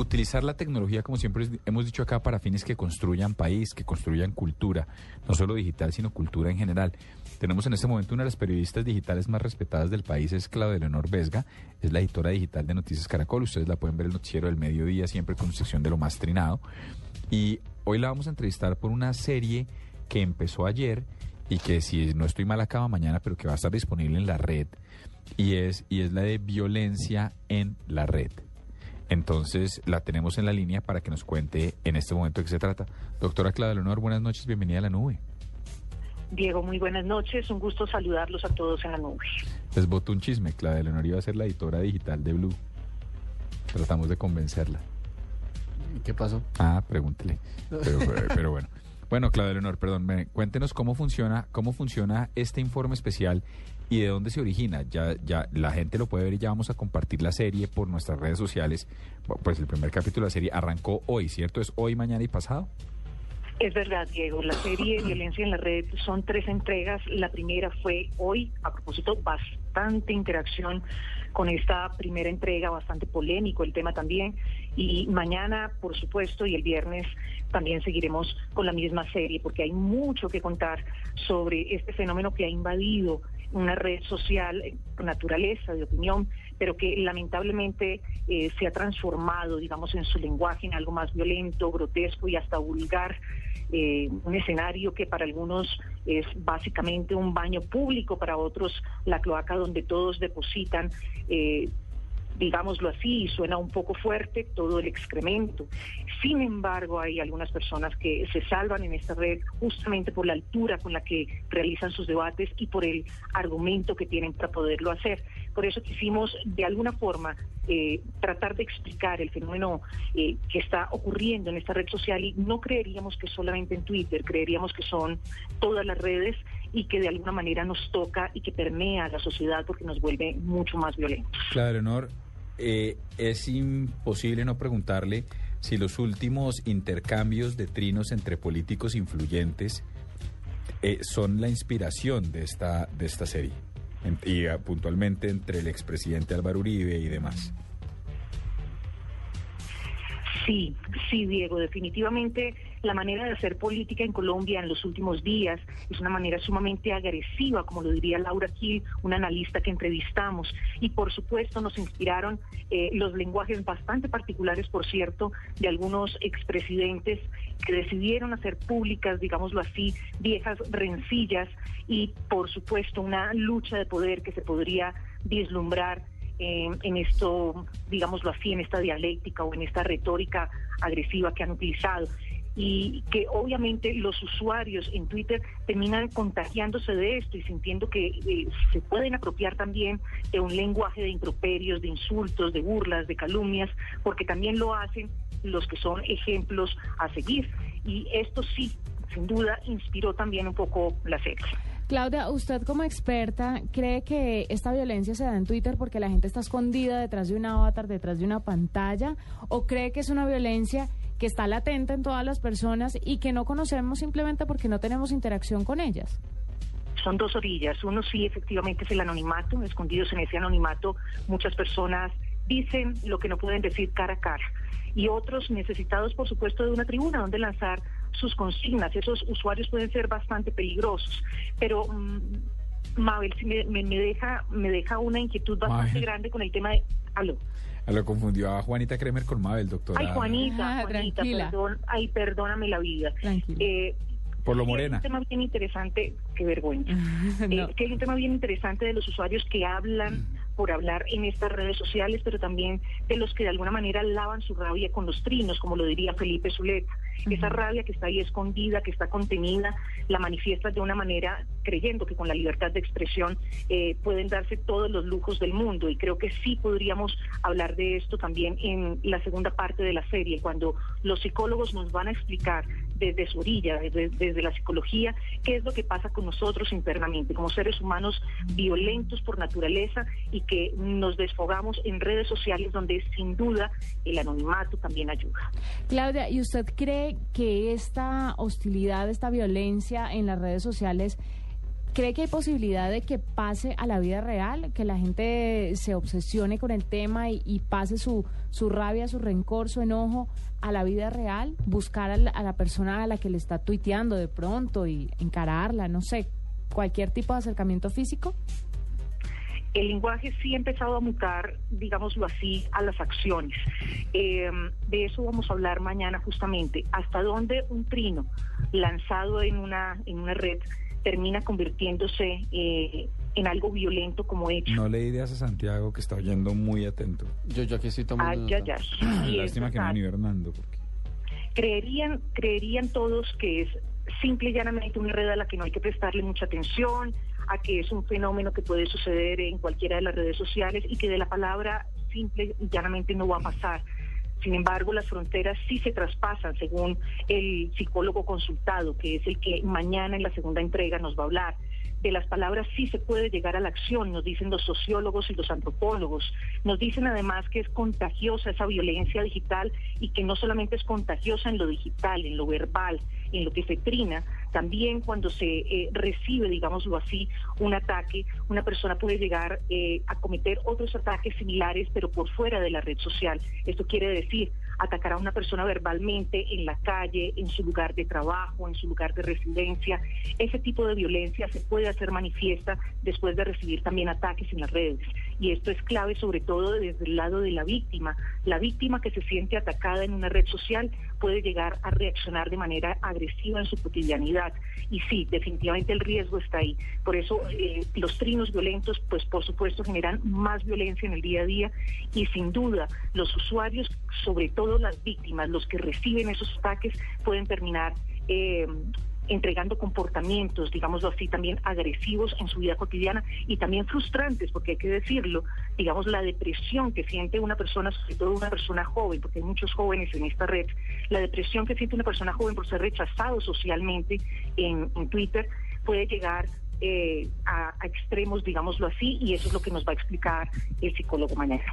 utilizar la tecnología, como siempre hemos dicho acá, para fines que construyan país, que construyan cultura, no solo digital, sino cultura en general. Tenemos en este momento una de las periodistas digitales más respetadas del país, es Claudia Leonor Vesga, es la editora digital de Noticias Caracol. Ustedes la pueden ver el noticiero del mediodía, siempre con sección de lo más trinado. Y hoy la vamos a entrevistar por una serie que empezó ayer y que si no estoy mal acaba mañana, pero que va a estar disponible en la red. Y es, y es la de violencia en la red. Entonces la tenemos en la línea para que nos cuente en este momento de qué se trata. Doctora Clara Leonor, buenas noches, bienvenida a la nube. Diego, muy buenas noches, un gusto saludarlos a todos en la nube. Les voto un chisme, Clara Leonor iba a ser la editora digital de Blue. Tratamos de convencerla. ¿Qué pasó? Ah, pregúntele. Pero, pero bueno. Bueno, Claudia Leonor, perdón, cuéntenos cómo funciona, cómo funciona este informe especial y de dónde se origina. Ya, ya la gente lo puede ver y ya vamos a compartir la serie por nuestras redes sociales. Pues el primer capítulo de la serie arrancó hoy, ¿cierto? ¿Es hoy, mañana y pasado? Es verdad, Diego. La serie Violencia en la Red son tres entregas. La primera fue hoy, a propósito, bastante interacción con esta primera entrega, bastante polémico el tema también. Y mañana, por supuesto, y el viernes también seguiremos con la misma serie, porque hay mucho que contar sobre este fenómeno que ha invadido una red social por naturaleza, de opinión, pero que lamentablemente eh, se ha transformado, digamos, en su lenguaje en algo más violento, grotesco y hasta vulgar. Eh, un escenario que para algunos es básicamente un baño público, para otros la cloaca donde todos depositan eh, digámoslo así, suena un poco fuerte, todo el excremento. Sin embargo, hay algunas personas que se salvan en esta red justamente por la altura con la que realizan sus debates y por el argumento que tienen para poderlo hacer. Por eso quisimos, de alguna forma, eh, tratar de explicar el fenómeno eh, que está ocurriendo en esta red social y no creeríamos que solamente en Twitter, creeríamos que son todas las redes y que de alguna manera nos toca y que permea a la sociedad porque nos vuelve mucho más violentos. Claro, Honor, eh, es imposible no preguntarle si los últimos intercambios de trinos entre políticos influyentes eh, son la inspiración de esta, de esta serie, y ah, puntualmente entre el expresidente Álvaro Uribe y demás. Sí, sí, Diego, definitivamente la manera de hacer política en Colombia en los últimos días es una manera sumamente agresiva, como lo diría Laura Kiel, una analista que entrevistamos. Y por supuesto nos inspiraron eh, los lenguajes bastante particulares, por cierto, de algunos expresidentes que decidieron hacer públicas, digámoslo así, viejas rencillas y por supuesto una lucha de poder que se podría vislumbrar eh, en esto, digámoslo así, en esta dialéctica o en esta retórica agresiva que han utilizado y que obviamente los usuarios en Twitter terminan contagiándose de esto y sintiendo que eh, se pueden apropiar también de un lenguaje de improperios, de insultos, de burlas, de calumnias, porque también lo hacen los que son ejemplos a seguir. Y esto sí, sin duda, inspiró también un poco la serie. Claudia, usted como experta, ¿cree que esta violencia se da en Twitter porque la gente está escondida detrás de un avatar, detrás de una pantalla? ¿O cree que es una violencia que está latente en todas las personas y que no conocemos simplemente porque no tenemos interacción con ellas? Son dos orillas. Uno sí, efectivamente, es el anonimato. Escondidos en ese anonimato, muchas personas dicen lo que no pueden decir cara a cara. Y otros necesitados, por supuesto, de una tribuna donde lanzar sus consignas. Esos usuarios pueden ser bastante peligrosos. Pero mm, Mabel, si me, me, deja, me deja una inquietud bastante grande con el tema de... Aló. Lo confundió a Juanita Kremer con Mabel, doctora. Ay, Juanita, ah, Juanita, perdón, ay, perdóname la vida. Eh, por lo morena. Es un tema bien interesante, qué vergüenza. Eh, que es un tema bien interesante de los usuarios que hablan por hablar en estas redes sociales, pero también de los que de alguna manera lavan su rabia con los trinos, como lo diría Felipe Zuleta. Esa rabia que está ahí escondida, que está contenida, la manifiesta de una manera creyendo que con la libertad de expresión eh, pueden darse todos los lujos del mundo. Y creo que sí podríamos hablar de esto también en la segunda parte de la serie, cuando los psicólogos nos van a explicar desde su orilla, desde, desde, la psicología, qué es lo que pasa con nosotros internamente, como seres humanos violentos por naturaleza y que nos desfogamos en redes sociales donde sin duda el anonimato también ayuda. Claudia, ¿y usted cree que esta hostilidad, esta violencia en las redes sociales ¿Cree que hay posibilidad de que pase a la vida real, que la gente se obsesione con el tema y, pase su, su rabia, su rencor, su enojo a la vida real? Buscar a la, a la persona a la que le está tuiteando de pronto y encararla, no sé, cualquier tipo de acercamiento físico. El lenguaje sí ha empezado a mutar, digámoslo así, a las acciones. Eh, de eso vamos a hablar mañana justamente. Hasta dónde un trino lanzado en una, en una red termina convirtiéndose eh, en algo violento como hecho. No le ideas a Santiago que está oyendo muy atento. Yo, yo aquí estoy tomando. Ay, nota. ay, ay. Y Lástima que no ni Hernando. Porque... creerían, creerían todos que es simple y llanamente una red a la que no hay que prestarle mucha atención, a que es un fenómeno que puede suceder en cualquiera de las redes sociales y que de la palabra simple y llanamente no va a pasar. Sin embargo, las fronteras sí se traspasan, según el psicólogo consultado, que es el que mañana en la segunda entrega nos va a hablar. De las palabras sí se puede llegar a la acción, nos dicen los sociólogos y los antropólogos. Nos dicen además que es contagiosa esa violencia digital y que no solamente es contagiosa en lo digital, en lo verbal, en lo que se trina, también cuando se eh, recibe, digámoslo así, un ataque, una persona puede llegar eh, a cometer otros ataques similares, pero por fuera de la red social. Esto quiere decir atacar a una persona verbalmente en la calle, en su lugar de trabajo, en su lugar de residencia. Ese tipo de violencia se puede hacer manifiesta después de recibir también ataques en las redes. Y esto es clave sobre todo desde el lado de la víctima. La víctima que se siente atacada en una red social puede llegar a reaccionar de manera agresiva en su cotidianidad. Y sí, definitivamente el riesgo está ahí. Por eso eh, los trinos violentos, pues por supuesto, generan más violencia en el día a día y sin duda los usuarios, sobre todo las víctimas, los que reciben esos ataques, pueden terminar eh, entregando comportamientos, digámoslo así, también agresivos en su vida cotidiana y también frustrantes, porque hay que decirlo, digamos, la depresión que siente una persona, sobre todo una persona joven, porque hay muchos jóvenes en esta red, la depresión que siente una persona joven por ser rechazado socialmente en, Twitter puede llegar eh, a, a extremos, digámoslo así, y eso es lo que nos va a explicar el psicólogo mañana.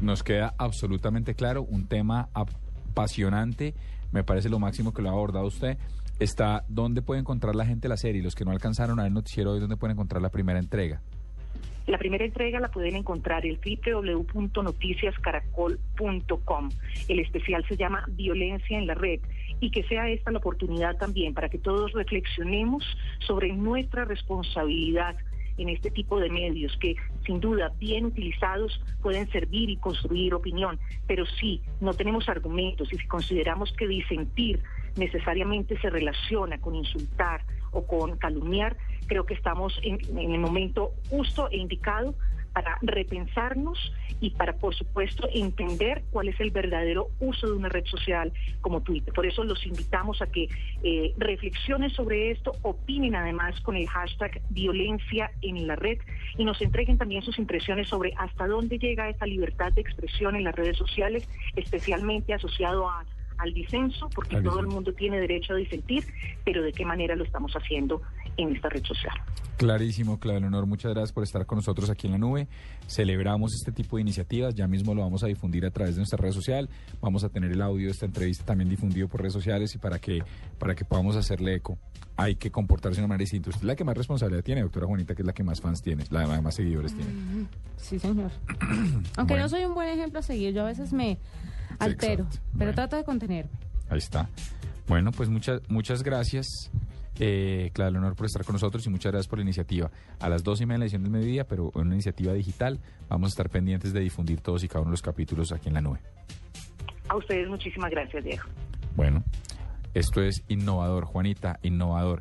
Nos queda absolutamente claro, un tema apasionante, me parece lo máximo que lo ha abordado usted. Está, ¿dónde puede encontrar la gente la serie? Los que no alcanzaron a ver el noticiero hoy, ¿dónde pueden encontrar la primera entrega? La primera entrega la pueden encontrar en www.noticiascaracol.com. El especial se llama Violencia en la Red y que sea esta la oportunidad también para que todos reflexionemos sobre nuestra responsabilidad en este tipo de medios que sin duda bien utilizados pueden servir y construir opinión, pero si no tenemos argumentos y si consideramos que disentir necesariamente se relaciona con insultar o con calumniar, creo que estamos en, en el momento justo e indicado para repensarnos y para, por supuesto, entender cuál es el verdadero uso de una red social como Twitter. Por eso los invitamos a que eh, reflexionen sobre esto, opinen además con el hashtag violencia en la red y nos entreguen también sus impresiones sobre hasta dónde llega esta libertad de expresión en las redes sociales, especialmente asociado a al disenso, porque Al todo el mundo tiene derecho a disentir, pero de qué manera lo estamos haciendo en esta red social. Clarísimo, Claudio Leonor, muchas gracias por estar con nosotros aquí en la nube. Celebramos este tipo de iniciativas, ya mismo lo vamos a difundir a través de nuestra red social. Vamos a tener el audio de esta entrevista también difundido por redes sociales y para que, para que podamos hacerle eco. Hay que comportarse de una manera distinta. Usted es la que más responsabilidad tiene, doctora Juanita, que es la que más fans tiene, la que más seguidores tiene. Sí, señor. Aunque Bueno. no soy un buen ejemplo a seguir, yo a veces me altero, pero Bueno. trato de contenerme. Ahí está. Bueno, pues muchas, muchas gracias, eh, Claudio Leonor, por estar con nosotros y muchas gracias por la iniciativa. A las dos y media de la edición del mediodía, pero en una iniciativa digital, vamos a estar pendientes de difundir todos y cada uno de los capítulos aquí en la nube. A ustedes muchísimas gracias, Diego. Bueno, esto es innovador, Juanita, innovador.